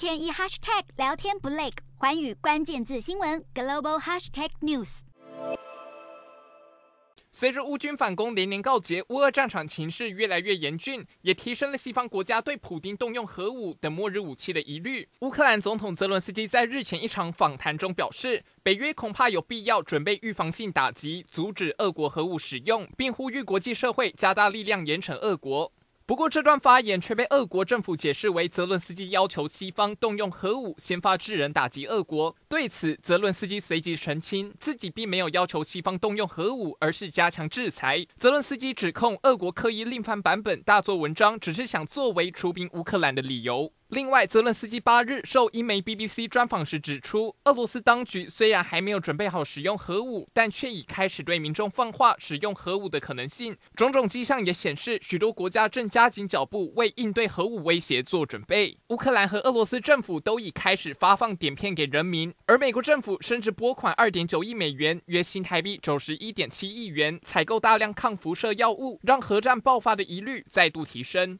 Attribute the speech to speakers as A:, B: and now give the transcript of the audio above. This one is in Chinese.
A: 天一 hashtag 聊天不累，寰宇关键字新闻 global hashtag news。
B: 随着乌军反攻连连告捷，乌俄战场情势越来越严峻，也提升了西方国家对普丁动用核武等末日武器的疑虑。乌克兰总统泽伦斯基在日前一场访谈中表示，北约恐怕有必要准备预防性打击，阻止俄国核武使用，并呼吁国际社会加大力量严惩俄国。不过，这段发言却被俄国政府解释为泽伦斯基要求西方动用核武，先发制人打击俄国。对此，泽伦斯基随即澄清，自己并没有要求西方动用核武，而是加强制裁。泽伦斯基指控俄国刻意另翻版本，大做文章，只是想作为出兵乌克兰的理由。另外，泽伦斯基八日受英媒 BBC 专访时指出，俄罗斯当局虽然还没有准备好使用核武，但却已开始对民众放话使用核武的可能性。种种迹象也显示，许多国家正将加紧脚步为应对核武威胁做准备。乌克兰和俄罗斯政府都已开始发放碘片给人民，而美国政府甚至拨款二点九亿美元（约新台币九十一点七亿元）采购大量抗辐射药物，让核战爆发的疑虑再度提升。